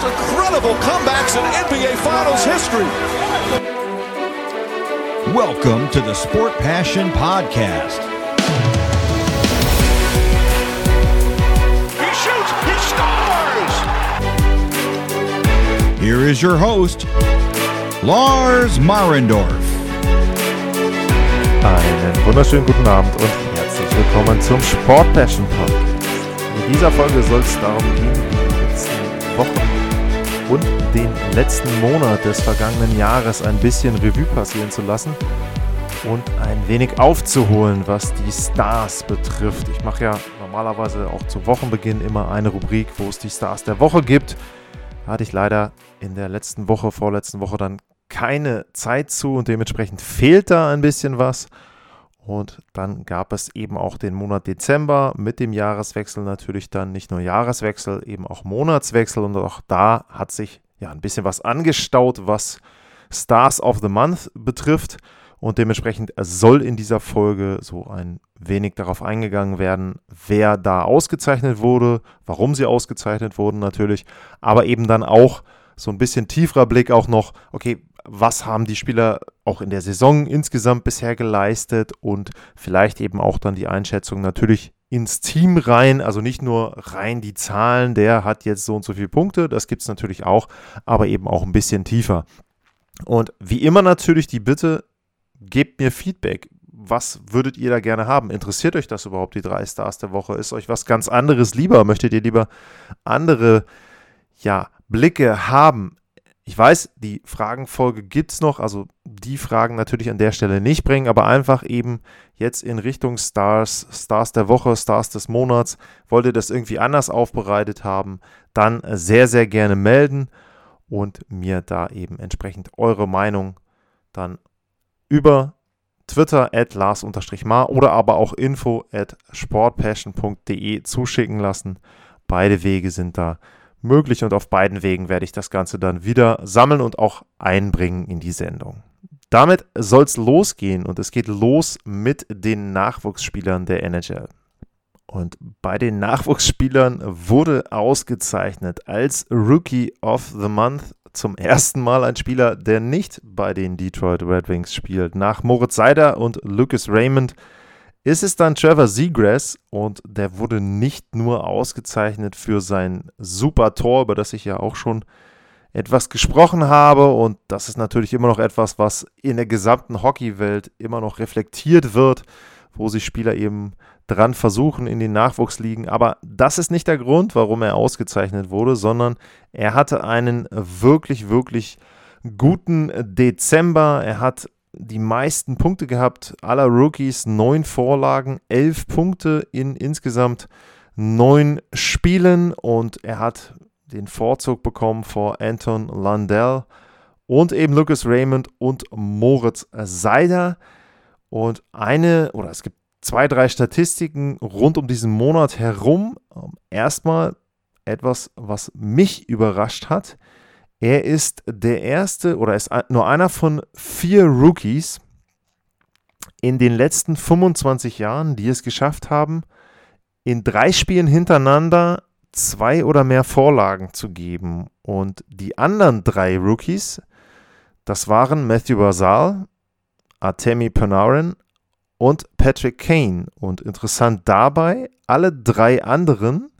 most incredible comebacks in NBA Finals history. Welcome to the Sport Passion Podcast. He shoots, he scores! Here is your host, Lars Marendorf. Einen wunderschönen guten Abend und herzlich willkommen zum Sport Passion Podcast. In dieser Folge soll es darum gehen, die letzten Wochen und den letzten Monat des vergangenen Jahres ein bisschen Revue passieren zu lassen und ein wenig aufzuholen, was die Stars betrifft. Ich mache ja normalerweise auch zu Wochenbeginn immer eine Rubrik, wo es die Stars der Woche gibt. Hatte ich leider in der letzten Woche, vorletzten Woche dann keine Zeit zu und dementsprechend fehlt da ein bisschen was. Und dann gab es eben auch den Monat Dezember mit dem Jahreswechsel natürlich dann nicht nur Jahreswechsel, eben auch Monatswechsel. Und auch da hat sich ja ein bisschen was angestaut, was Stars of the Month betrifft. Und dementsprechend soll in dieser Folge so ein wenig darauf eingegangen werden, wer da ausgezeichnet wurde, warum sie ausgezeichnet wurden natürlich, aber eben dann auch so ein bisschen tieferer Blick auch noch, okay, was haben die Spieler auch in der Saison insgesamt bisher geleistet und vielleicht eben auch dann die Einschätzung natürlich ins Team rein, also nicht nur rein die Zahlen, der hat jetzt so und so viele Punkte, das gibt es natürlich auch, aber eben auch ein bisschen tiefer. Und wie immer natürlich die Bitte, gebt mir Feedback. Was würdet ihr da gerne haben? Interessiert euch das überhaupt, die drei Stars der Woche? Ist euch was ganz anderes lieber? Möchtet ihr lieber andere ja, Blicke haben? Ich weiß, die Fragenfolge gibt es noch, also die Fragen natürlich an der Stelle nicht bringen, aber einfach eben jetzt in Richtung Stars, Stars der Woche, Stars des Monats, wollt ihr das irgendwie anders aufbereitet haben, dann sehr, sehr gerne melden und mir da eben entsprechend eure Meinung dann über Twitter at Lars-Mar oder aber auch info at sportpassion.de zuschicken lassen. Beide Wege sind da möglich und auf beiden Wegen werde ich das Ganze dann wieder sammeln und auch einbringen in die Sendung. Damit soll es losgehen und es geht los mit den Nachwuchsspielern der NHL. Und bei den Nachwuchsspielern wurde ausgezeichnet als Rookie of the Month zum ersten Mal ein Spieler, der nicht bei den Detroit Red Wings spielt. Nach Moritz Seider und Lucas Raymond ist es dann Trevor Seagrass und der wurde nicht nur ausgezeichnet für sein super Tor, über das ich ja auch schon etwas gesprochen habe und das ist natürlich immer noch etwas, was in der gesamten Hockeywelt immer noch reflektiert wird, wo sich Spieler eben dran versuchen in den Nachwuchsligen. Aber das ist nicht der Grund, warum er ausgezeichnet wurde, sondern er hatte einen wirklich, wirklich guten Dezember. Er hat die meisten Punkte gehabt aller Rookies, neun Vorlagen, elf Punkte in insgesamt neun Spielen und er hat den Vorzug bekommen vor Anton Landell und eben Lucas Raymond und Moritz Seider. Und eine, oder es gibt zwei, drei Statistiken rund um diesen Monat herum. Ähm, erstmal etwas, was mich überrascht hat. Er ist der erste oder ist nur einer von vier Rookies in den letzten 25 Jahren, die es geschafft haben, in drei Spielen hintereinander zwei oder mehr Vorlagen zu geben. Und die anderen drei Rookies, das waren Matthew Basal, Artemi Panarin und Patrick Kane. Und interessant dabei, alle drei anderen,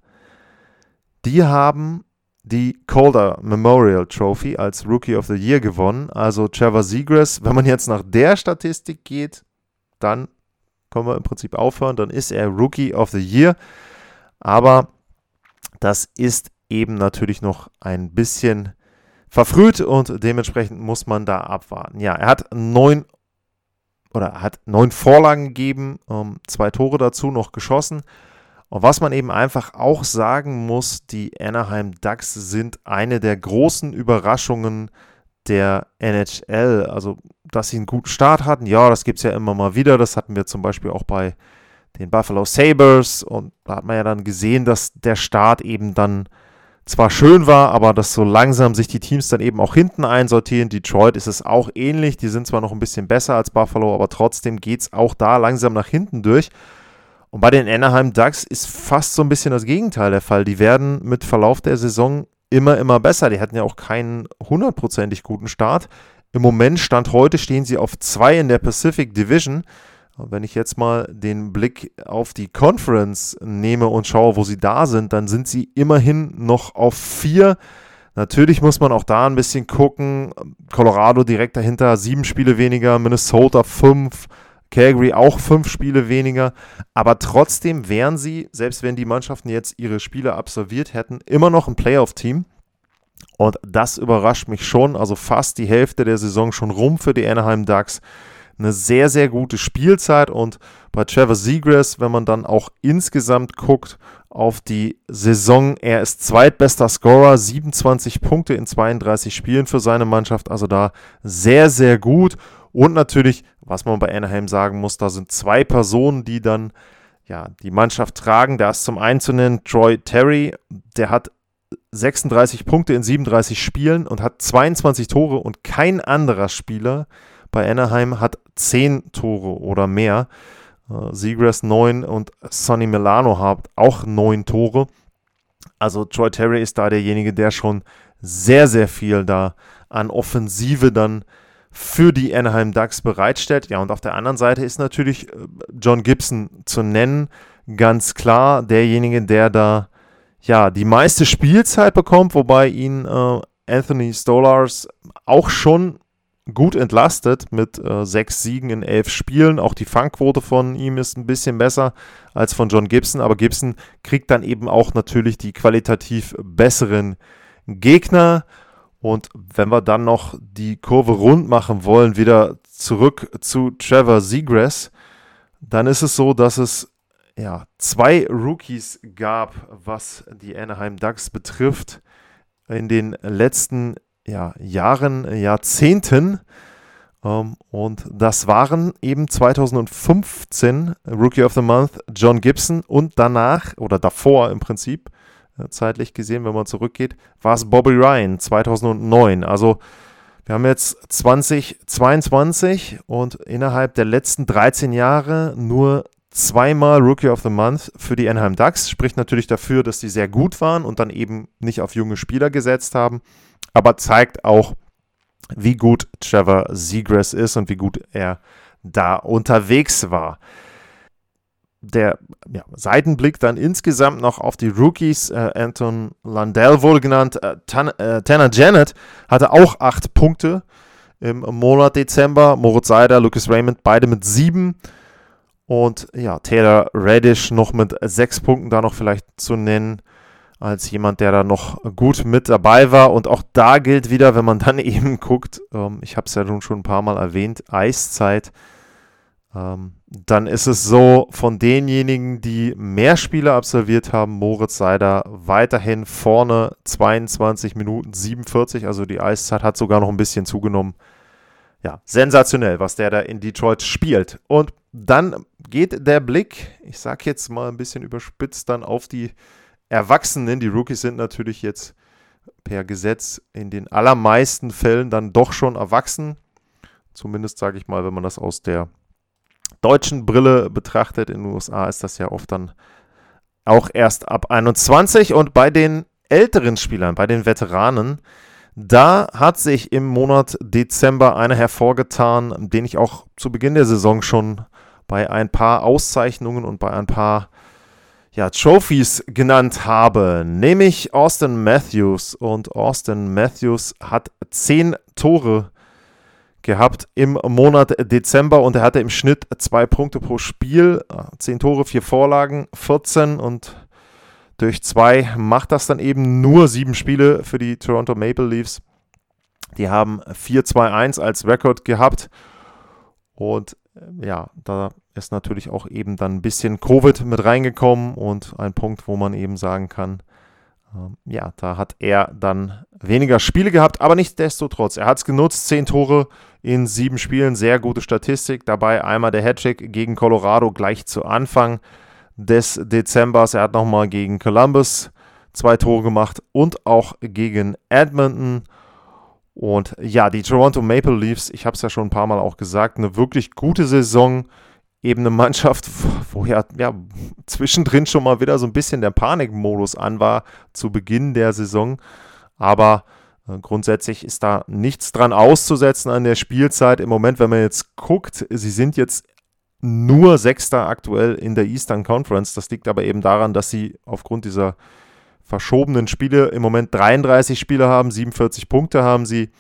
die haben die Calder Memorial Trophy als Rookie of the Year gewonnen. Also Trevor Seagrass, wenn man jetzt nach der Statistik geht, dann können wir im Prinzip aufhören, dann ist er Rookie of the Year. Aber das ist eben natürlich noch ein bisschen verfrüht und dementsprechend muss man da abwarten. Ja, er hat neun oder hat neun Vorlagen gegeben, ähm, zwei Tore dazu noch geschossen. Und was man eben einfach auch sagen muss, die Anaheim Ducks sind eine der großen Überraschungen der NHL. Also, dass sie einen guten Start hatten, ja, das gibt es ja immer mal wieder. Das hatten wir zum Beispiel auch bei den Buffalo Sabres. Und da hat man ja dann gesehen, dass der Start eben dann zwar schön war, aber dass so langsam sich die Teams dann eben auch hinten einsortieren. Detroit ist es auch ähnlich. Die sind zwar noch ein bisschen besser als Buffalo, aber trotzdem geht es auch da langsam nach hinten durch. Und bei den Anaheim Ducks ist fast so ein bisschen das Gegenteil der Fall. Die werden mit Verlauf der Saison immer, immer besser. Die hatten ja auch keinen hundertprozentig guten Start. Im Moment, Stand heute, stehen sie auf zwei in der Pacific Division. Wenn ich jetzt mal den Blick auf die Conference nehme und schaue, wo sie da sind, dann sind sie immerhin noch auf vier. Natürlich muss man auch da ein bisschen gucken. Colorado direkt dahinter, sieben Spiele weniger, Minnesota fünf, Calgary auch fünf Spiele weniger. Aber trotzdem wären sie, selbst wenn die Mannschaften jetzt ihre Spiele absolviert hätten, immer noch ein Playoff-Team. Und das überrascht mich schon. Also fast die Hälfte der Saison schon rum für die Anaheim Ducks. Eine sehr, sehr gute Spielzeit. Und bei Trevor Seagrass, wenn man dann auch insgesamt guckt auf die Saison, er ist zweitbester Scorer, 27 Punkte in 32 Spielen für seine Mannschaft. Also da sehr, sehr gut. Und natürlich, was man bei Anaheim sagen muss, da sind zwei Personen, die dann ja, die Mannschaft tragen. Da ist zum einen zu nennen Troy Terry, der hat 36 Punkte in 37 Spielen und hat 22 Tore und kein anderer Spieler bei Anaheim hat 10 Tore oder mehr. Uh, Seagrass 9 und Sonny Milano haben auch 9 Tore. Also Troy Terry ist da derjenige, der schon sehr, sehr viel da an Offensive dann für die Anaheim Ducks bereitstellt. Ja, und auf der anderen Seite ist natürlich äh, John Gibson zu nennen. Ganz klar derjenige, der da ja, die meiste Spielzeit bekommt, wobei ihn äh, Anthony Stolars auch schon gut entlastet mit äh, sechs Siegen in elf Spielen. Auch die Fangquote von ihm ist ein bisschen besser als von John Gibson, aber Gibson kriegt dann eben auch natürlich die qualitativ besseren Gegner. Und wenn wir dann noch die Kurve rund machen wollen, wieder zurück zu Trevor Seagrass, dann ist es so, dass es ja, zwei Rookies gab, was die Anaheim Ducks betrifft, in den letzten ja, Jahren, Jahrzehnten. Ähm, und das waren eben 2015 Rookie of the Month John Gibson und danach oder davor im Prinzip, zeitlich gesehen, wenn man zurückgeht, war es Bobby Ryan 2009. Also wir haben jetzt 2022 und innerhalb der letzten 13 Jahre nur zweimal Rookie of the Month für die Anaheim Ducks. Spricht natürlich dafür, dass die sehr gut waren und dann eben nicht auf junge Spieler gesetzt haben. Aber zeigt auch, wie gut Trevor Seagrass ist und wie gut er da unterwegs war. Der ja, Seitenblick dann insgesamt noch auf die Rookies. Äh, Anton Landell wurde genannt. Äh, Tan äh, Tanner Janet hatte auch acht Punkte im Monat Dezember. Moritz Seider, Lucas Raymond, beide mit sieben. Und ja, Taylor Radish noch mit sechs Punkten da noch vielleicht zu nennen, als jemand, der da noch gut mit dabei war. Und auch da gilt wieder, wenn man dann eben guckt, ähm, ich habe es ja nun schon ein paar Mal erwähnt, Eiszeit, dann ist es so, von denjenigen, die mehr Spiele absolviert haben, Moritz Seider weiterhin vorne 22 Minuten 47, also die Eiszeit hat sogar noch ein bisschen zugenommen ja, sensationell, was der da in Detroit spielt. Und dann geht der Blick, ich sag jetzt mal ein bisschen überspitzt, dann auf die Erwachsenen. Die Rookies sind natürlich jetzt per Gesetz in den allermeisten Fällen dann doch schon erwachsen. Zumindest sage ich mal, wenn man das aus der deutschen Brille betrachtet. In den USA ist das ja oft dann auch erst ab 21. Und bei den älteren Spielern, bei den Veteranen, da hat sich im Monat Dezember einer hervorgetan, den ich auch zu Beginn der Saison schon bei ein paar Auszeichnungen und bei ein paar ja, Trophies genannt habe, nämlich Austin Matthews. Und Austin Matthews hat zehn Tore gehabt im Monat Dezember und er hatte im Schnitt zwei Punkte pro Spiel, zehn Tore, vier Vorlagen, 14 und durch zwei macht das dann eben nur sieben Spiele für die Toronto Maple Leafs. Die haben 4-2-1 als Rekord gehabt. Und äh, ja, da ist natürlich auch eben dann ein bisschen Covid mit reingekommen und ein Punkt, wo man eben sagen kann, ähm, ja, da hat er dann weniger Spiele gehabt, aber nichtsdestotrotz, er hat es genutzt, zehn Tore in sieben Spielen, sehr gute Statistik. Dabei einmal der Hattrick gegen Colorado gleich zu Anfang des Dezembers. Er hat nochmal gegen Columbus zwei Tore gemacht und auch gegen Edmonton. Und ja, die Toronto Maple Leafs, ich habe es ja schon ein paar Mal auch gesagt, eine wirklich gute Saison. Eben eine Mannschaft, wo ja, ja zwischendrin schon mal wieder so ein bisschen der Panikmodus an war zu Beginn der Saison. Aber grundsätzlich ist da nichts dran auszusetzen an der Spielzeit. Im Moment, wenn man jetzt guckt, sie sind jetzt nur Sechster aktuell in der Eastern Conference. Das liegt aber eben daran, dass sie aufgrund dieser verschobenen Spiele im Moment 33 Spiele haben, 47 Punkte haben sie.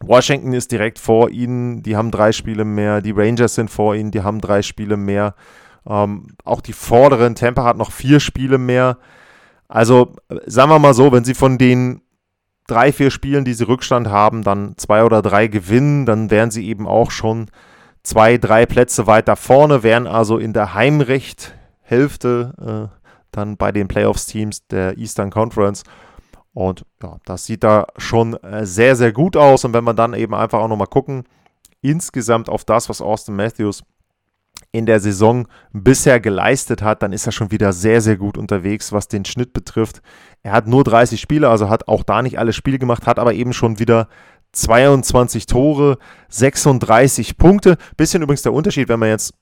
Washington ist direkt vor ihnen, die haben drei Spiele mehr. Die Rangers sind vor ihnen, die haben drei Spiele mehr. Ähm, auch die vorderen, Tampa hat noch vier Spiele mehr. Also sagen wir mal so, wenn sie von den drei, vier Spielen, die sie Rückstand haben, dann zwei oder drei gewinnen, dann wären sie eben auch schon zwei, drei Plätze weiter vorne, wären also in der Heimrecht-Hälfte äh, dann bei den Playoffs-Teams der Eastern Conference. Und ja, das sieht da schon äh, sehr, sehr gut aus. Und wenn wir dann eben einfach auch nochmal gucken, insgesamt auf das, was Austin Matthews in der Saison bisher geleistet hat, dann ist er schon wieder sehr, sehr gut unterwegs, was den Schnitt betrifft. Er hat nur 30 Spiele, also hat auch da nicht alle Spiele gemacht, hat aber eben schon wieder 22 Tore, 36 Punkte. Bisschen übrigens der Unterschied, wenn man jetzt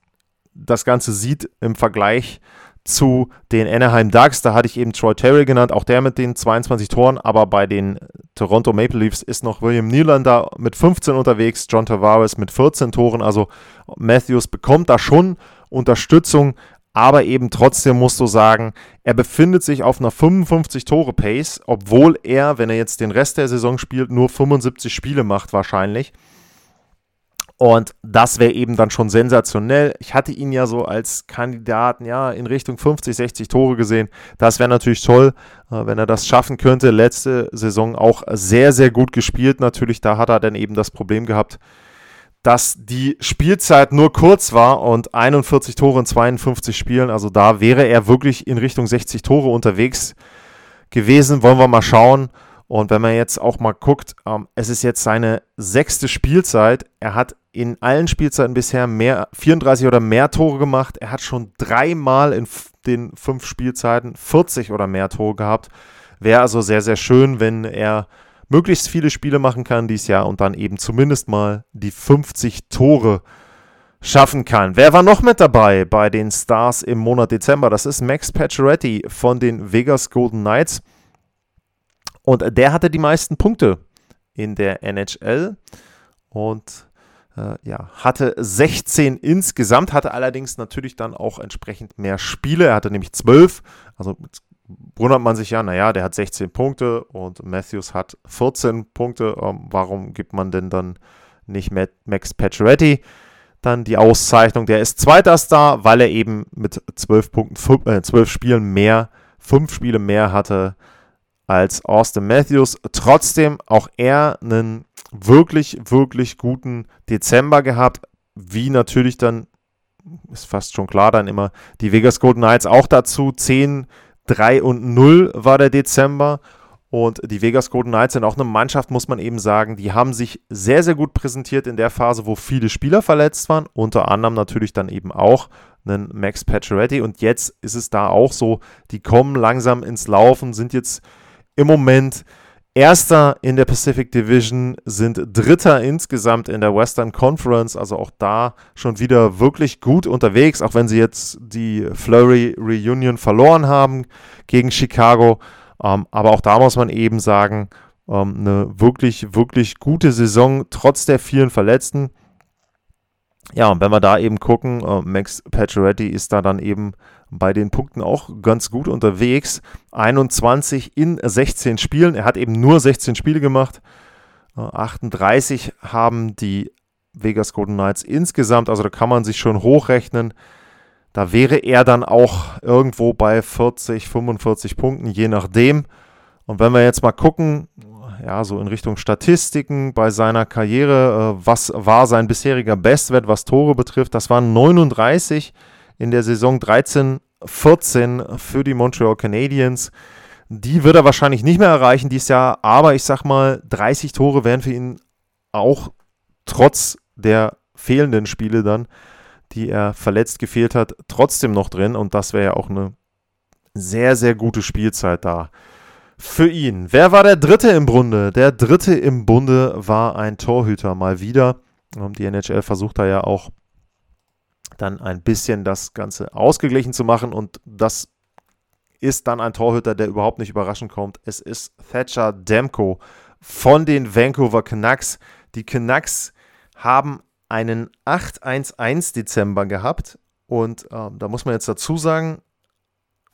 das Ganze sieht im Vergleich zu den Anaheim Ducks. Da hatte ich eben Troy Terry genannt, auch der mit den 22 Toren, aber bei den Toronto Maple Leafs ist noch William Nylander mit 15 unterwegs, John Tavares mit 14 Toren. Also Matthews bekommt da schon Unterstützung, aber eben trotzdem musst du sagen, er befindet sich auf einer 55-Tore-Pace, obwohl er, wenn er jetzt den Rest der Saison spielt, nur 75 Spiele macht wahrscheinlich. Und das wäre eben dann schon sensationell. Ich hatte ihn ja so als Kandidaten, ja, in Richtung 50, 60 Tore gesehen. Das wäre natürlich toll, äh, wenn er das schaffen könnte. Letzte Saison auch sehr, sehr gut gespielt. Natürlich, da hat er dann eben das Problem gehabt, dass die Spielzeit nur kurz war und 41 Tore in 52 Spielen. Also da wäre er wirklich in Richtung 60 Tore unterwegs gewesen. Wollen wir mal schauen. Und wenn man jetzt auch mal guckt, ähm, es ist jetzt seine sechste Spielzeit. Er hat in allen Spielzeiten bisher mehr, 34 oder mehr Tore gemacht. Er hat schon dreimal in den fünf Spielzeiten 40 oder mehr Tore gehabt. Wäre also sehr, sehr schön, wenn er möglichst viele Spiele machen kann dieses Jahr und dann eben zumindest mal die 50 Tore schaffen kann. Wer war noch mit dabei bei den Stars im Monat Dezember? Das ist Max Pacioretty von den Vegas Golden Knights. Und der hatte die meisten Punkte in der NHL und ja, hatte 16 insgesamt, hatte allerdings natürlich dann auch entsprechend mehr Spiele. Er hatte nämlich 12. Also wundert man sich ja, naja, der hat 16 Punkte und Matthews hat 14 Punkte. Ähm, warum gibt man denn dann nicht Max Pacioretty dann die Auszeichnung? Der ist zweiter Star, weil er eben mit 12 Punkten, äh, 12 Spielen mehr, 5 Spiele mehr hatte als Austin Matthews. Trotzdem auch er einen wirklich, wirklich guten Dezember gehabt, wie natürlich dann, ist fast schon klar, dann immer die Vegas Golden Knights auch dazu. 10, 3 und 0 war der Dezember. Und die Vegas Golden Knights sind auch eine Mannschaft, muss man eben sagen, die haben sich sehr, sehr gut präsentiert in der Phase, wo viele Spieler verletzt waren. Unter anderem natürlich dann eben auch einen Max Pacioretty. Und jetzt ist es da auch so, die kommen langsam ins Laufen, sind jetzt im Moment Erster in der Pacific Division, sind Dritter insgesamt in der Western Conference, also auch da schon wieder wirklich gut unterwegs, auch wenn sie jetzt die Flurry Reunion verloren haben gegen Chicago. Ähm, aber auch da muss man eben sagen, ähm, eine wirklich, wirklich gute Saison, trotz der vielen Verletzten. Ja, und wenn wir da eben gucken, äh, Max Pacioretty ist da dann eben bei den Punkten auch ganz gut unterwegs. 21 in 16 Spielen. Er hat eben nur 16 Spiele gemacht. 38 äh, haben die Vegas Golden Knights insgesamt. Also da kann man sich schon hochrechnen. Da wäre er dann auch irgendwo bei 40, 45 Punkten, je nachdem. Und wenn wir jetzt mal gucken, ja, so in Richtung Statistiken bei seiner Karriere, äh, was war sein bisheriger Bestwert, was Tore betrifft, das waren 39 in der Saison 13, 14 für die Montreal Canadiens. Die wird er wahrscheinlich nicht mehr erreichen dieses Jahr, aber ich sag mal, 30 Tore wären für ihn auch trotz der fehlenden Spiele dann, die er verletzt gefehlt hat, trotzdem noch drin und das wäre ja auch eine sehr, sehr gute Spielzeit da für ihn. Wer war der Dritte im Bunde? Der Dritte im Bunde war ein Torhüter mal wieder. Die NHL versucht da ja auch dann ein bisschen das Ganze ausgeglichen zu machen und das ist dann ein Torhüter, der überhaupt nicht überraschend kommt. Es ist Thatcher Demko von den Vancouver Canucks. Die Canucks haben einen 8-1-1 Dezember gehabt und äh, da muss man jetzt dazu sagen,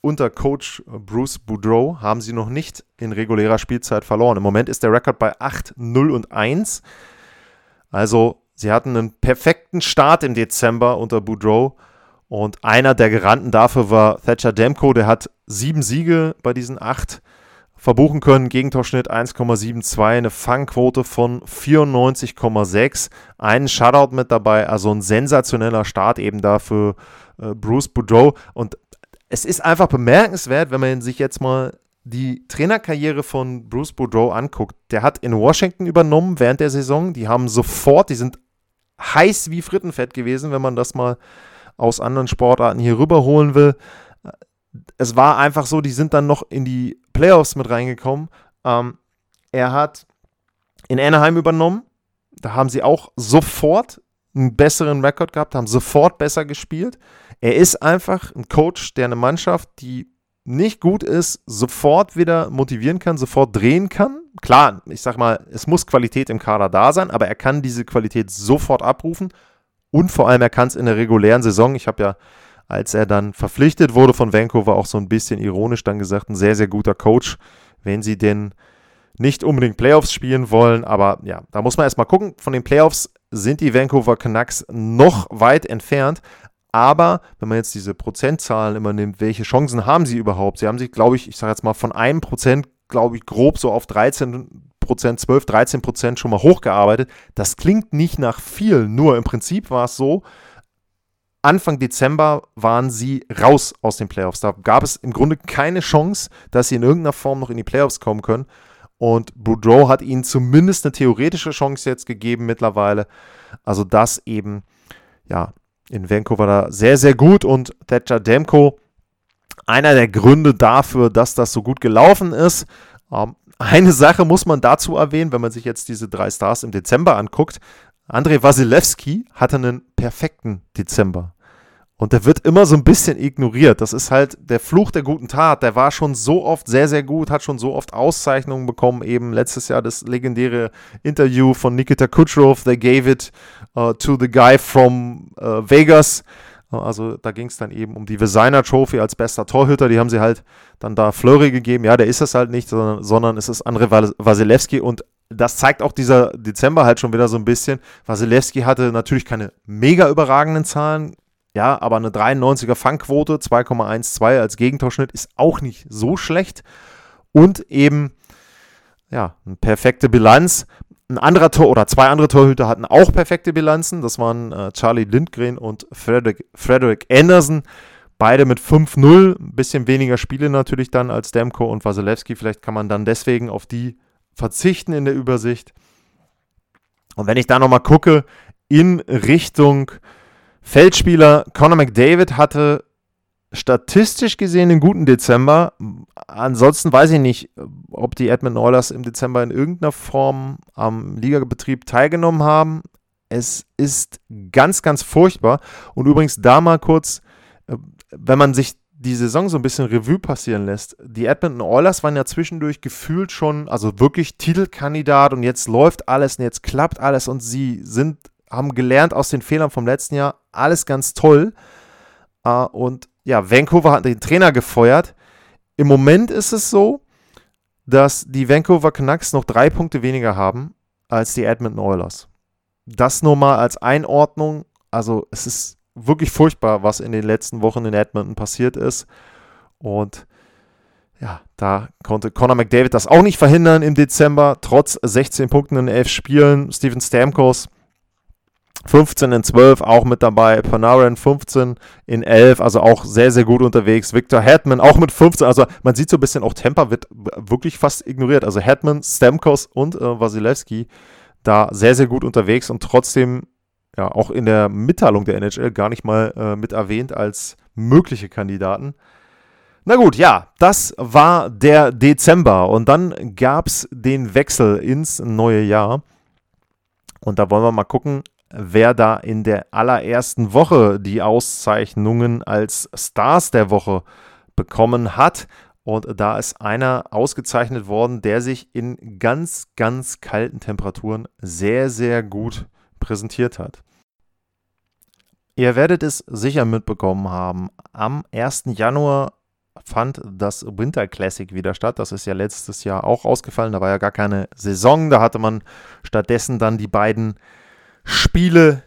unter Coach Bruce Boudreau haben sie noch nicht in regulärer Spielzeit verloren. Im Moment ist der Rekord bei 8, 0 und 1. Also sie hatten einen perfekten Start im Dezember unter Boudreau. Und einer der Garanten dafür war Thatcher Demko. Der hat sieben Siege bei diesen acht verbuchen können. Gegentorschnitt 1,72, eine Fangquote von 94,6, einen Shutout mit dabei. Also ein sensationeller Start eben da für äh, Bruce Boudreau. Und es ist einfach bemerkenswert, wenn man sich jetzt mal die Trainerkarriere von Bruce Boudreau anguckt. Der hat in Washington übernommen während der Saison. Die haben sofort, die sind heiß wie Frittenfett gewesen, wenn man das mal aus anderen Sportarten hier rüberholen will. Es war einfach so, die sind dann noch in die Playoffs mit reingekommen. Ähm, er hat in Anaheim übernommen. Da haben sie auch sofort einen besseren Rekord gehabt, haben sofort besser gespielt. Er ist einfach ein Coach, der eine Mannschaft, die nicht gut ist, sofort wieder motivieren kann, sofort drehen kann. Klar, ich sag mal, es muss Qualität im Kader da sein, aber er kann diese Qualität sofort abrufen und vor allem er kann es in der regulären Saison. Ich habe ja, als er dann verpflichtet wurde von Vancouver, auch so ein bisschen ironisch dann gesagt, ein sehr, sehr guter Coach, wenn sie denn nicht unbedingt Playoffs spielen wollen. Aber ja, da muss man erstmal gucken. Von den Playoffs sind die Vancouver Canucks noch weit entfernt. Aber wenn man jetzt diese Prozentzahlen immer nimmt, welche Chancen haben sie überhaupt? Sie haben sich, glaube ich, ich sage jetzt mal von einem Prozent, glaube ich, grob so auf 13 Prozent, 12, 13 Prozent schon mal hochgearbeitet. Das klingt nicht nach viel, nur im Prinzip war es so, Anfang Dezember waren sie raus aus den Playoffs. Da gab es im Grunde keine Chance, dass sie in irgendeiner Form noch in die Playoffs kommen können. Und Boudreau hat ihnen zumindest eine theoretische Chance jetzt gegeben mittlerweile. Also das eben, ja, in Vancouver da sehr, sehr gut und Thatcher Demko einer der Gründe dafür, dass das so gut gelaufen ist. Ähm, eine Sache muss man dazu erwähnen, wenn man sich jetzt diese drei Stars im Dezember anguckt. Andrei Wasilewski hatte einen perfekten Dezember. Und der wird immer so ein bisschen ignoriert. Das ist halt der Fluch der guten Tat. Der war schon so oft sehr, sehr gut, hat schon so oft Auszeichnungen bekommen. Eben letztes Jahr das legendäre Interview von Nikita Kucherov. They gave it uh, to the guy from uh, Vegas. Also da ging es dann eben um die Designer Trophy als bester Torhüter. Die haben sie halt dann da Flurry gegeben. Ja, der ist es halt nicht, sondern, sondern es ist André Wasilewski. Und das zeigt auch dieser Dezember halt schon wieder so ein bisschen. Wasilewski hatte natürlich keine mega überragenden Zahlen, ja, aber eine 93er Fangquote, 2,12 als Gegentorschnitt ist auch nicht so schlecht. Und eben, ja, eine perfekte Bilanz. Ein anderer Tor oder zwei andere Torhüter hatten auch perfekte Bilanzen. Das waren äh, Charlie Lindgren und Frederick, Frederick Anderson. Beide mit 5-0. Ein bisschen weniger Spiele natürlich dann als Demko und Wasilewski. Vielleicht kann man dann deswegen auf die verzichten in der Übersicht. Und wenn ich da nochmal gucke in Richtung Feldspieler Conor McDavid hatte statistisch gesehen einen guten Dezember. Ansonsten weiß ich nicht, ob die Edmonton Oilers im Dezember in irgendeiner Form am Ligabetrieb teilgenommen haben. Es ist ganz, ganz furchtbar. Und übrigens da mal kurz, äh, wenn man sich die Saison so ein bisschen Revue passieren lässt. Die Edmonton Oilers waren ja zwischendurch gefühlt schon, also wirklich Titelkandidat und jetzt läuft alles und jetzt klappt alles und sie sind haben gelernt aus den Fehlern vom letzten Jahr. Alles ganz toll. Uh, und ja, Vancouver hat den Trainer gefeuert. Im Moment ist es so, dass die Vancouver Canucks noch drei Punkte weniger haben als die Edmonton Oilers. Das nur mal als Einordnung. Also es ist wirklich furchtbar, was in den letzten Wochen in Edmonton passiert ist. Und ja, da konnte Conor McDavid das auch nicht verhindern im Dezember, trotz 16 Punkten in 11 Spielen. Steven Stamkos 15 in 12 auch mit dabei. Panarin 15 in 11, also auch sehr, sehr gut unterwegs. Victor Hetman auch mit 15. Also man sieht so ein bisschen, auch Temper wird wirklich fast ignoriert. Also Hetman, Stamkos und äh, Wasilewski da sehr, sehr gut unterwegs und trotzdem ja auch in der Mitteilung der NHL gar nicht mal äh, mit erwähnt als mögliche Kandidaten. Na gut, ja, das war der Dezember und dann gab es den Wechsel ins neue Jahr. Und da wollen wir mal gucken, wer da in der allerersten Woche die Auszeichnungen als Stars der Woche bekommen hat. Und da ist einer ausgezeichnet worden, der sich in ganz, ganz kalten Temperaturen sehr, sehr gut präsentiert hat. Ihr werdet es sicher mitbekommen haben. Am 1. Januar fand das Winter Classic wieder statt. Das ist ja letztes Jahr auch ausgefallen. Da war ja gar keine Saison. Da hatte man stattdessen dann die beiden Spiele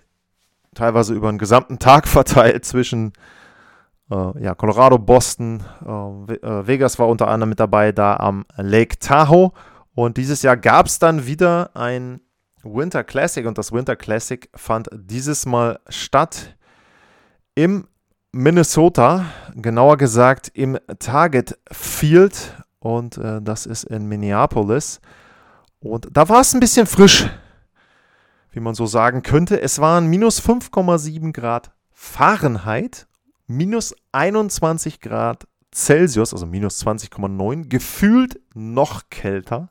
teilweise über den gesamten Tag verteilt zwischen äh, ja, Colorado, Boston. Äh, äh, Vegas war unter anderem mit dabei da am Lake Tahoe. Und dieses Jahr gab es dann wieder ein Winter Classic und das Winter Classic fand dieses Mal statt im Minnesota, genauer gesagt im Target Field und äh, das ist in Minneapolis. Und da war es ein bisschen frisch, wie man so sagen könnte. Es waren minus 5,7 Grad Fahrenheit, minus 21 Grad Celsius, also minus 20,9, gefühlt noch kälter.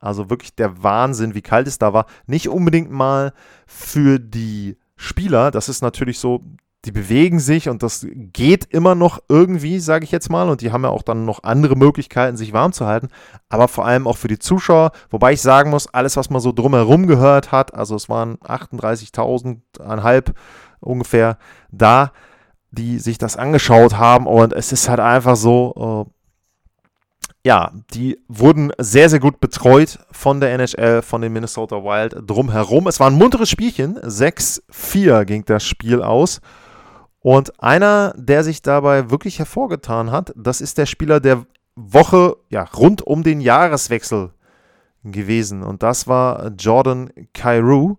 Also wirklich der Wahnsinn, wie kalt es da war. Nicht unbedingt mal für die Spieler. Das ist natürlich so, die bewegen sich und das geht immer noch irgendwie, sage ich jetzt mal. Und die haben ja auch dann noch andere Möglichkeiten, sich warm zu halten. Aber vor allem auch für die Zuschauer. Wobei ich sagen muss, alles, was man so drumherum gehört hat, also es waren 38.000, ungefähr da, die sich das angeschaut haben. Und es ist halt einfach so, äh, ja, die wurden sehr, sehr gut betreut von der NHL, von den Minnesota Wild drumherum. Es war ein munteres Spielchen. 6-4 ging das Spiel aus. Und einer, der sich dabei wirklich hervorgetan hat, das ist der Spieler der Woche ja, rund um den Jahreswechsel gewesen. Und das war Jordan Cairo.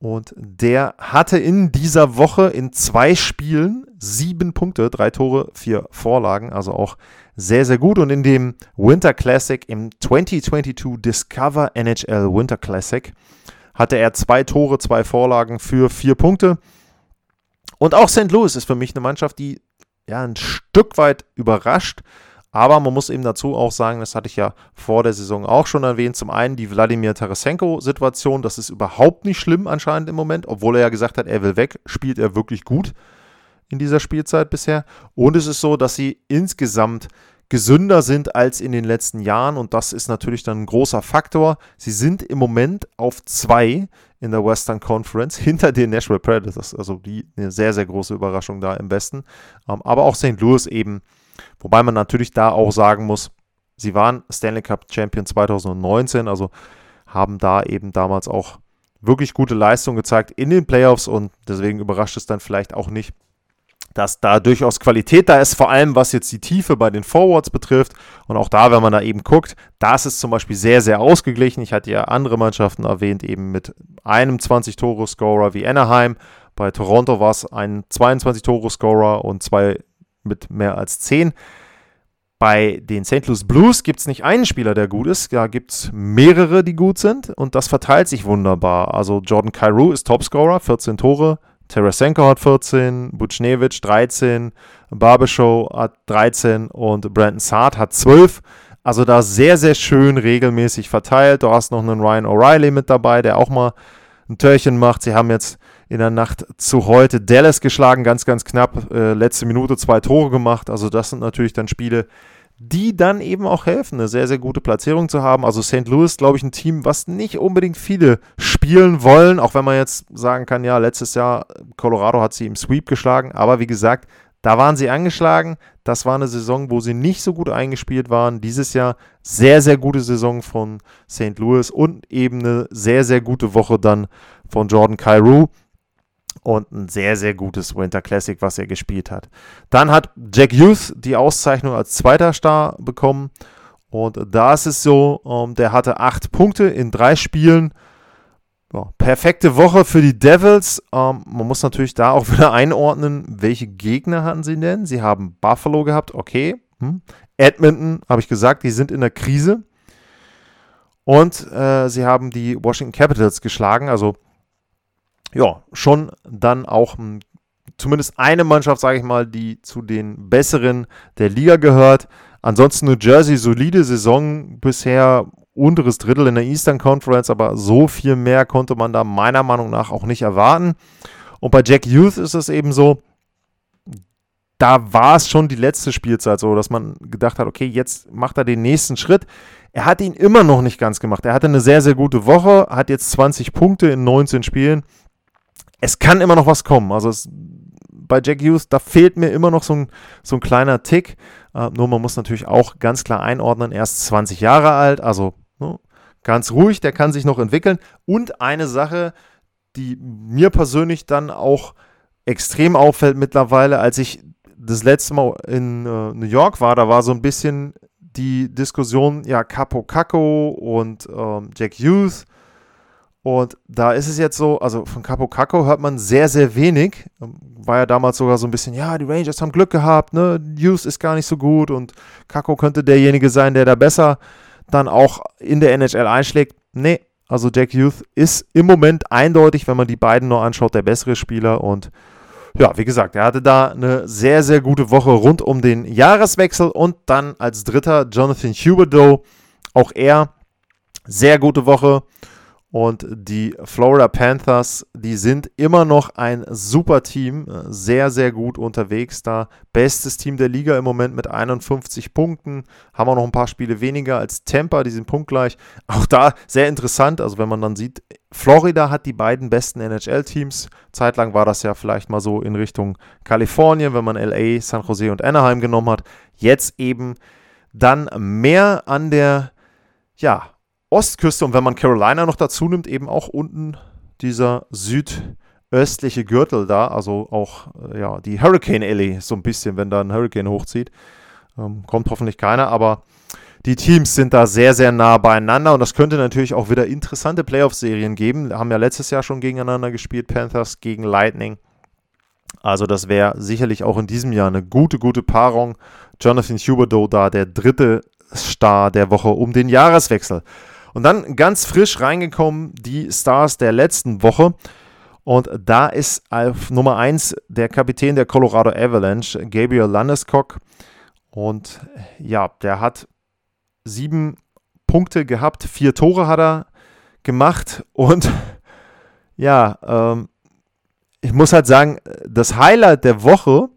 Und der hatte in dieser Woche in zwei Spielen sieben Punkte, drei Tore, vier Vorlagen, also auch sehr, sehr gut. Und in dem Winter Classic, im 2022 Discover NHL Winter Classic, hatte er zwei Tore, zwei Vorlagen für vier Punkte. Und auch St. Louis ist für mich eine Mannschaft, die ja ein Stück weit überrascht. Aber man muss eben dazu auch sagen, das hatte ich ja vor der Saison auch schon erwähnt, zum einen die Wladimir Tarasenko-Situation, das ist überhaupt nicht schlimm anscheinend im Moment, obwohl er ja gesagt hat, er will weg, spielt er wirklich gut in dieser Spielzeit bisher. Und es ist so, dass sie insgesamt gesünder sind als in den letzten Jahren und das ist natürlich dann ein großer Faktor. Sie sind im Moment auf zwei in der Western Conference hinter den Nashville Predators, also die eine sehr, sehr große Überraschung da im Westen. Ähm, aber auch St. Louis eben, wobei man natürlich da auch sagen muss, sie waren Stanley Cup Champion 2019, also haben da eben damals auch wirklich gute Leistung gezeigt in den Playoffs und deswegen überrascht es dann vielleicht auch nicht, dass da durchaus Qualität da ist, vor allem was jetzt die Tiefe bei den Forwards betrifft. Und auch da, wenn man da eben guckt, da ist zum Beispiel sehr, sehr ausgeglichen. Ich hatte ja andere Mannschaften erwähnt, eben mit einem 20-Tore-Scorer wie Anaheim. Bei Toronto war es ein 22-Tore-Scorer und zwei mit mehr als 10. Bei den St. Louis Blues gibt es nicht einen Spieler, der gut ist. Da gibt es mehrere, die gut sind. Und das verteilt sich wunderbar. Also Jordan Cairo ist Topscorer, 14 Tore. Tarasenko hat 14, Buchnevich 13, Barbashow hat 13 und Brandon Saad hat 12. Also da sehr, sehr schön regelmäßig verteilt. Du hast noch einen Ryan O'Reilly mit dabei, der auch mal ein Törchen macht. Sie haben jetzt in der Nacht zu heute Dallas geschlagen, ganz, ganz knapp. Äh, letzte Minute zwei Tore gemacht. Also das sind natürlich dann Spiele, die dann eben auch helfen, eine sehr, sehr gute Platzierung zu haben. Also St. Louis, glaube ich, ein Team, was nicht unbedingt viele spielen wollen, auch wenn man jetzt sagen kann, ja, letztes Jahr Colorado hat sie im Sweep geschlagen, aber wie gesagt, da waren sie angeschlagen. Das war eine Saison, wo sie nicht so gut eingespielt waren. Dieses Jahr sehr, sehr gute Saison von St. Louis und eben eine sehr, sehr gute Woche dann von Jordan Cairo und ein sehr, sehr gutes Winter Classic, was er gespielt hat. Dann hat Jack Youth die Auszeichnung als zweiter Star bekommen. Und da ist es so, ähm, der hatte acht Punkte in drei Spielen. Ja, perfekte Woche für die Devils. Ähm, man muss natürlich da auch wieder einordnen, welche Gegner hatten sie denn? Sie haben Buffalo gehabt, okay. Hm. Edmonton, habe ich gesagt, die sind in der Krise. Und äh, sie haben die Washington Capitals geschlagen. Also ja, schon dann auch zumindest eine Mannschaft, sage ich mal, die zu den besseren der Liga gehört. Ansonsten New Jersey, solide Saison bisher, unteres Drittel in der Eastern Conference, aber so viel mehr konnte man da meiner Meinung nach auch nicht erwarten. Und bei Jack Youth ist es eben so, da war es schon die letzte Spielzeit so, dass man gedacht hat, okay, jetzt macht er den nächsten Schritt. Er hat ihn immer noch nicht ganz gemacht. Er hatte eine sehr, sehr gute Woche, hat jetzt 20 Punkte in 19 Spielen. Es kann immer noch was kommen. Also es, bei Jack Hughes, da fehlt mir immer noch so ein, so ein kleiner Tick. Äh, nur man muss natürlich auch ganz klar einordnen, er ist 20 Jahre alt, also ne, ganz ruhig, der kann sich noch entwickeln. Und eine Sache, die mir persönlich dann auch extrem auffällt mittlerweile, als ich das letzte Mal in äh, New York war, da war so ein bisschen die Diskussion, ja, Capo Caco und ähm, Jack Hughes. Und da ist es jetzt so, also von Capo Caco hört man sehr, sehr wenig. War ja damals sogar so ein bisschen, ja, die Rangers haben Glück gehabt, ne? Hughes ist gar nicht so gut und Caco könnte derjenige sein, der da besser dann auch in der NHL einschlägt. Nee, also Jack Hughes ist im Moment eindeutig, wenn man die beiden nur anschaut, der bessere Spieler und ja, wie gesagt, er hatte da eine sehr, sehr gute Woche rund um den Jahreswechsel und dann als dritter Jonathan Huberdeau. Auch er sehr gute Woche. Und die Florida Panthers, die sind immer noch ein super Team, sehr, sehr gut unterwegs da. Bestes Team der Liga im Moment mit 51 Punkten. Haben auch noch ein paar Spiele weniger als Tampa, die sind punktgleich. Auch da sehr interessant, also wenn man dann sieht, Florida hat die beiden besten NHL-Teams. Zeitlang war das ja vielleicht mal so in Richtung Kalifornien, wenn man LA, San Jose und Anaheim genommen hat. Jetzt eben dann mehr an der, ja, Ostküste und wenn man Carolina noch dazu nimmt, eben auch unten dieser südöstliche Gürtel da, also auch äh, ja, die Hurricane Alley so ein bisschen, wenn da ein Hurricane hochzieht. Ähm, kommt hoffentlich keiner, aber die Teams sind da sehr, sehr nah beieinander und das könnte natürlich auch wieder interessante Playoff-Serien geben. Haben ja letztes Jahr schon gegeneinander gespielt, Panthers gegen Lightning. Also das wäre sicherlich auch in diesem Jahr eine gute, gute Paarung. Jonathan Huberdeau da, der dritte Star der Woche um den Jahreswechsel. Und dann ganz frisch reingekommen die Stars der letzten Woche. Und da ist auf Nummer 1 der Kapitän der Colorado Avalanche, Gabriel Landeskog. Und ja, der hat sieben Punkte gehabt, vier Tore hat er gemacht. Und ja, ähm, ich muss halt sagen, das Highlight der Woche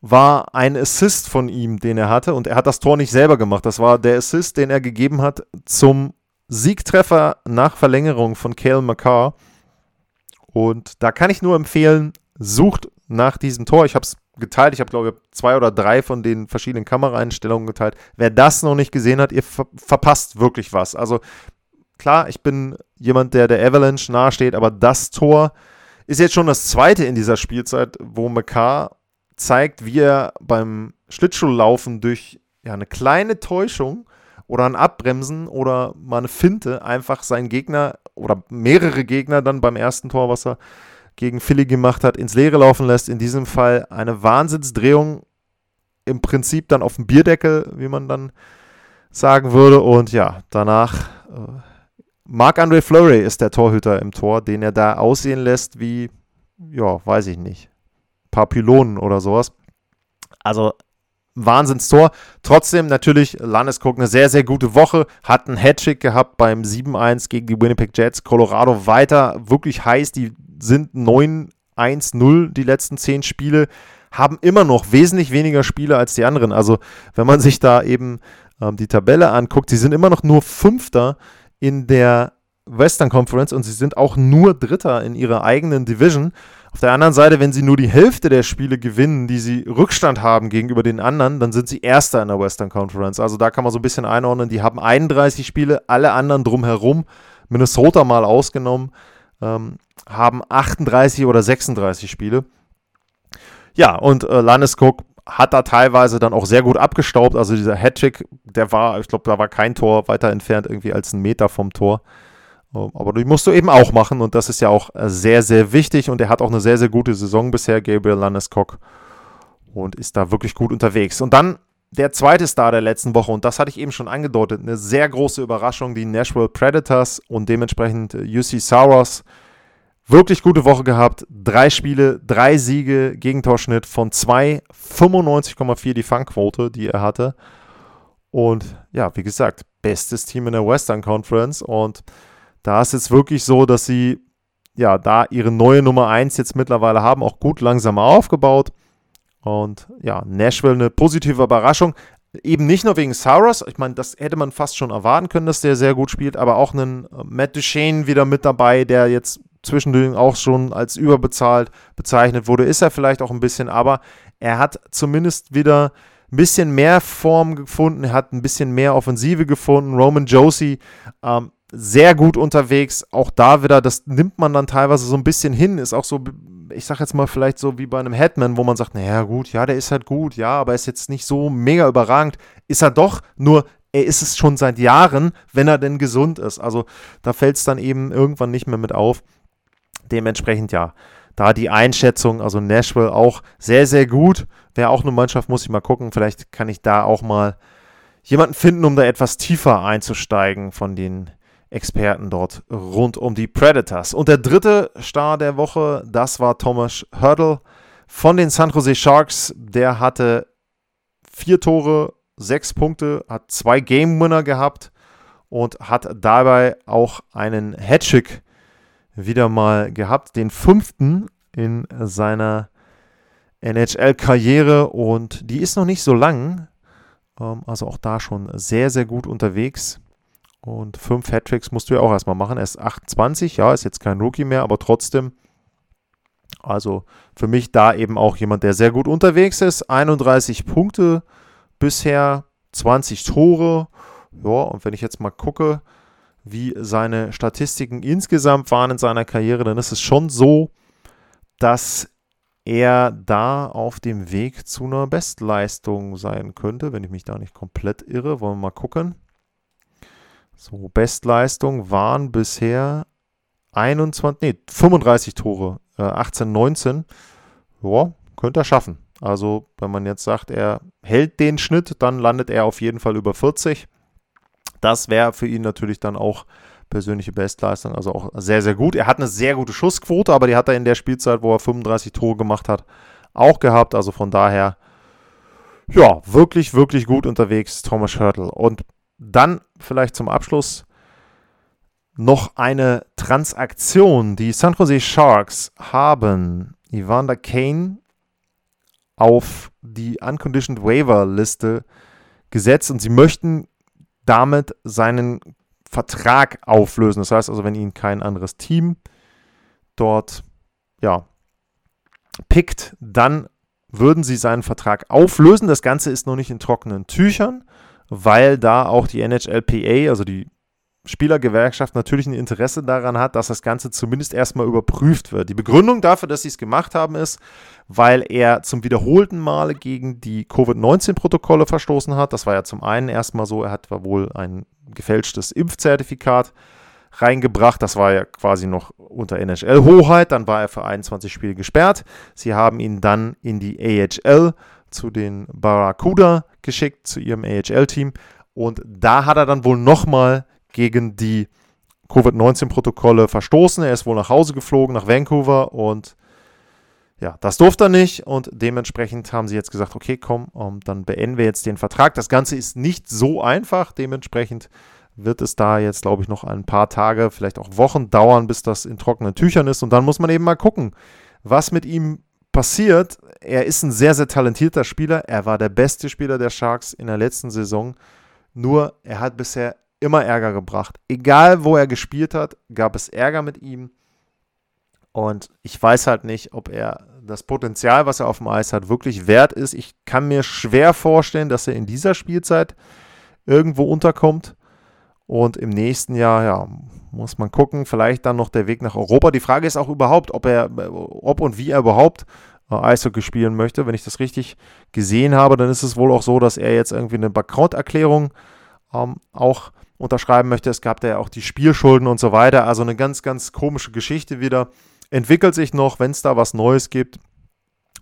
war ein Assist von ihm, den er hatte. Und er hat das Tor nicht selber gemacht. Das war der Assist, den er gegeben hat zum Siegtreffer nach Verlängerung von Cale McCarr. Und da kann ich nur empfehlen, sucht nach diesem Tor. Ich habe es geteilt. Ich habe, glaube ich, zwei oder drei von den verschiedenen Kameraeinstellungen geteilt. Wer das noch nicht gesehen hat, ihr ver verpasst wirklich was. Also klar, ich bin jemand, der der Avalanche nahesteht, aber das Tor ist jetzt schon das zweite in dieser Spielzeit, wo McCarr zeigt, wie er beim Schlittschuhlaufen durch ja, eine kleine Täuschung oder ein Abbremsen oder mal eine Finte einfach seinen Gegner oder mehrere Gegner dann beim ersten Tor, was er gegen Philly gemacht hat, ins Leere laufen lässt. In diesem Fall eine Wahnsinnsdrehung im Prinzip dann auf dem Bierdeckel, wie man dann sagen würde. Und ja, danach äh, Marc-André Fleury ist der Torhüter im Tor, den er da aussehen lässt wie, ja, weiß ich nicht, ein paar Pylonen oder sowas. Also Wahnsinnstor. Trotzdem natürlich Landeskog eine sehr, sehr gute Woche. Hat einen Hattrick gehabt beim 7-1 gegen die Winnipeg Jets. Colorado weiter wirklich heiß. Die sind 9-1-0 die letzten 10 Spiele. Haben immer noch wesentlich weniger Spiele als die anderen. Also wenn man sich da eben ähm, die Tabelle anguckt, sie sind immer noch nur Fünfter in der Western Conference und sie sind auch nur Dritter in ihrer eigenen Division. Auf der anderen Seite, wenn sie nur die Hälfte der Spiele gewinnen, die sie Rückstand haben gegenüber den anderen, dann sind sie Erster in der Western Conference. Also da kann man so ein bisschen einordnen. Die haben 31 Spiele, alle anderen drumherum, Minnesota mal ausgenommen, ähm, haben 38 oder 36 Spiele. Ja, und äh, Landeskog hat da teilweise dann auch sehr gut abgestaubt. Also dieser Hattrick, der war, ich glaube, da war kein Tor weiter entfernt irgendwie als ein Meter vom Tor. Ähm, aber die musst du eben auch machen und das ist ja auch äh, sehr, sehr wichtig und er hat auch eine sehr, sehr gute Saison bisher, Gabriel Landeskog, und ist da wirklich gut unterwegs. Und dann der zweite Star der letzten Woche und das hatte ich eben schon angedeutet, eine sehr große Überraschung, die Nashville Predators und dementsprechend äh, UC Saros. Wirklich gute Woche gehabt, drei Spiele, drei Siege, Gegentorschnitt von 2, 95,4 die Fangquote, die er hatte. Und ja, wie gesagt, bestes Team in der Western Conference und da ist es wirklich so, dass sie ja da ihre neue Nummer 1 jetzt mittlerweile haben, auch gut langsam aufgebaut. Und ja, Nashville eine positive Überraschung. Eben nicht nur wegen Saros, ich meine, das hätte man fast schon erwarten können, dass der sehr gut spielt, aber auch einen äh, Matt Duchesne wieder mit dabei, der jetzt zwischendurch auch schon als überbezahlt bezeichnet wurde. Ist er vielleicht auch ein bisschen, aber er hat zumindest wieder ein bisschen mehr Form gefunden, er hat ein bisschen mehr Offensive gefunden. Roman Josie ähm, sehr gut unterwegs. Auch da wieder, das nimmt man dann teilweise so ein bisschen hin, ist auch so ich sag jetzt mal vielleicht so wie bei einem Headman, wo man sagt, naja gut, ja, der ist halt gut, ja, aber er ist jetzt nicht so mega überragend. Ist er doch, nur er ist es schon seit Jahren, wenn er denn gesund ist. Also da fällt es dann eben irgendwann nicht mehr mit auf. Dementsprechend ja, da die Einschätzung, also Nashville auch sehr, sehr gut. Wäre auch eine Mannschaft, muss ich mal gucken. Vielleicht kann ich da auch mal jemanden finden, um da etwas tiefer einzusteigen von den Experten dort rund um die Predators. Und der dritte Star der Woche, das war Thomas Hurdle von den San Jose Sharks. Der hatte vier Tore, sechs Punkte, hat zwei Game Winner gehabt und hat dabei auch einen Hattrick wieder mal gehabt, den fünften in seiner NHL-Karriere und die ist noch nicht so lang, ähm, also auch da schon sehr, sehr gut unterwegs. Und fünf Hattricks musst du ja auch erstmal machen. Er ist 28, ja, ist jetzt kein Rookie mehr, aber trotzdem. Also für mich da eben auch jemand, der sehr gut unterwegs ist. 31 Punkte bisher, 20 Tore. Ja, und wenn ich jetzt mal gucke, wie seine Statistiken insgesamt waren in seiner Karriere, dann ist es schon so, dass er da auf dem Weg zu einer Bestleistung sein könnte, wenn ich mich da nicht komplett irre. Wollen wir mal gucken. So, Bestleistung waren bisher 21, nee, 35 Tore, äh, 18, 19. Ja, könnte er schaffen. Also, wenn man jetzt sagt, er hält den Schnitt, dann landet er auf jeden Fall über 40. Das wäre für ihn natürlich dann auch persönliche Bestleistung, also auch sehr, sehr gut. Er hat eine sehr gute Schussquote, aber die hat er in der Spielzeit, wo er 35 Tore gemacht hat, auch gehabt. Also von daher, ja, wirklich, wirklich gut unterwegs, Thomas Hörtel. Und dann vielleicht zum Abschluss noch eine Transaktion. Die San Jose Sharks haben Evander Kane auf die Unconditioned Waiver Liste gesetzt und sie möchten damit seinen Vertrag auflösen. Das heißt also, wenn ihn kein anderes Team dort ja, pickt, dann würden sie seinen Vertrag auflösen. Das Ganze ist noch nicht in trockenen Tüchern weil da auch die NHLPA, also die Spielergewerkschaft, natürlich ein Interesse daran hat, dass das Ganze zumindest erstmal überprüft wird. Die Begründung dafür, dass sie es gemacht haben, ist, weil er zum wiederholten Male gegen die Covid-19-Protokolle verstoßen hat. Das war ja zum einen erstmal so, er hat wohl ein gefälschtes Impfzertifikat reingebracht. Das war ja quasi noch unter NHL-Hoheit. Dann war er für 21 Spiele gesperrt. Sie haben ihn dann in die AHL zu den Barracuda geschickt, zu ihrem AHL-Team. Und da hat er dann wohl nochmal gegen die Covid-19-Protokolle verstoßen. Er ist wohl nach Hause geflogen, nach Vancouver und ja, das durfte er nicht und dementsprechend haben sie jetzt gesagt, okay, komm, um, dann beenden wir jetzt den Vertrag. Das Ganze ist nicht so einfach, dementsprechend wird es da jetzt, glaube ich, noch ein paar Tage, vielleicht auch Wochen dauern, bis das in trockenen Tüchern ist und dann muss man eben mal gucken, was mit ihm passiert. Er ist ein sehr, sehr talentierter Spieler. Er war der beste Spieler der Sharks in der letzten Saison. Nur er hat bisher immer Ärger gebracht. Egal, wo er gespielt hat, gab es Ärger mit ihm. Und ich weiß halt nicht, ob er das Potenzial, was er auf dem Eis hat, wirklich wert ist. Ich kann mir schwer vorstellen, dass er in dieser Spielzeit irgendwo unterkommt. Und im nächsten Jahr, ja, muss man gucken. Vielleicht dann noch der Weg nach Europa. Die Frage ist auch überhaupt, ob er, ob und wie er überhaupt äh, Eishockey spielen möchte. Wenn ich das richtig gesehen habe, dann ist es wohl auch so, dass er jetzt irgendwie eine Bankrotterklärung ähm, auch unterschreiben möchte. Es gab da ja auch die Spielschulden und so weiter. Also eine ganz, ganz komische Geschichte wieder. Entwickelt sich noch, wenn es da was Neues gibt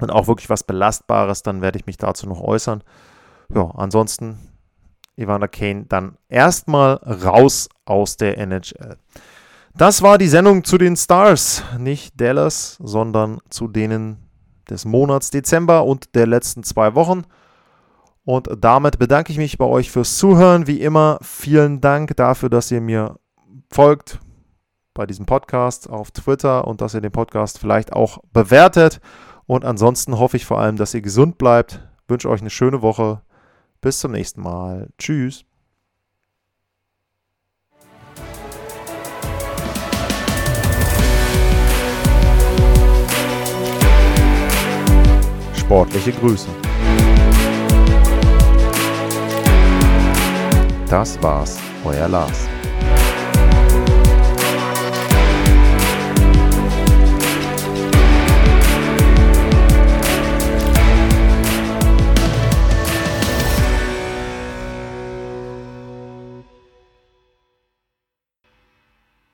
und auch wirklich was Belastbares, dann werde ich mich dazu noch äußern. Ja, ansonsten Evander Kane dann erstmal raus aus der NHL. Das war die Sendung zu den Stars, nicht Dallas, sondern zu denen des Monats Dezember und der letzten zwei Wochen. Und damit bedanke ich mich bei euch fürs Zuhören. Wie immer, vielen Dank dafür, dass ihr mir folgt bei diesem Podcast auf Twitter und dass ihr den Podcast vielleicht auch bewertet. Und ansonsten hoffe ich vor allem, dass ihr gesund bleibt. Wünsche euch eine schöne Woche. Bis zum nächsten Mal. Tschüss. Sportliche Grüße. Das war's, euer Lars.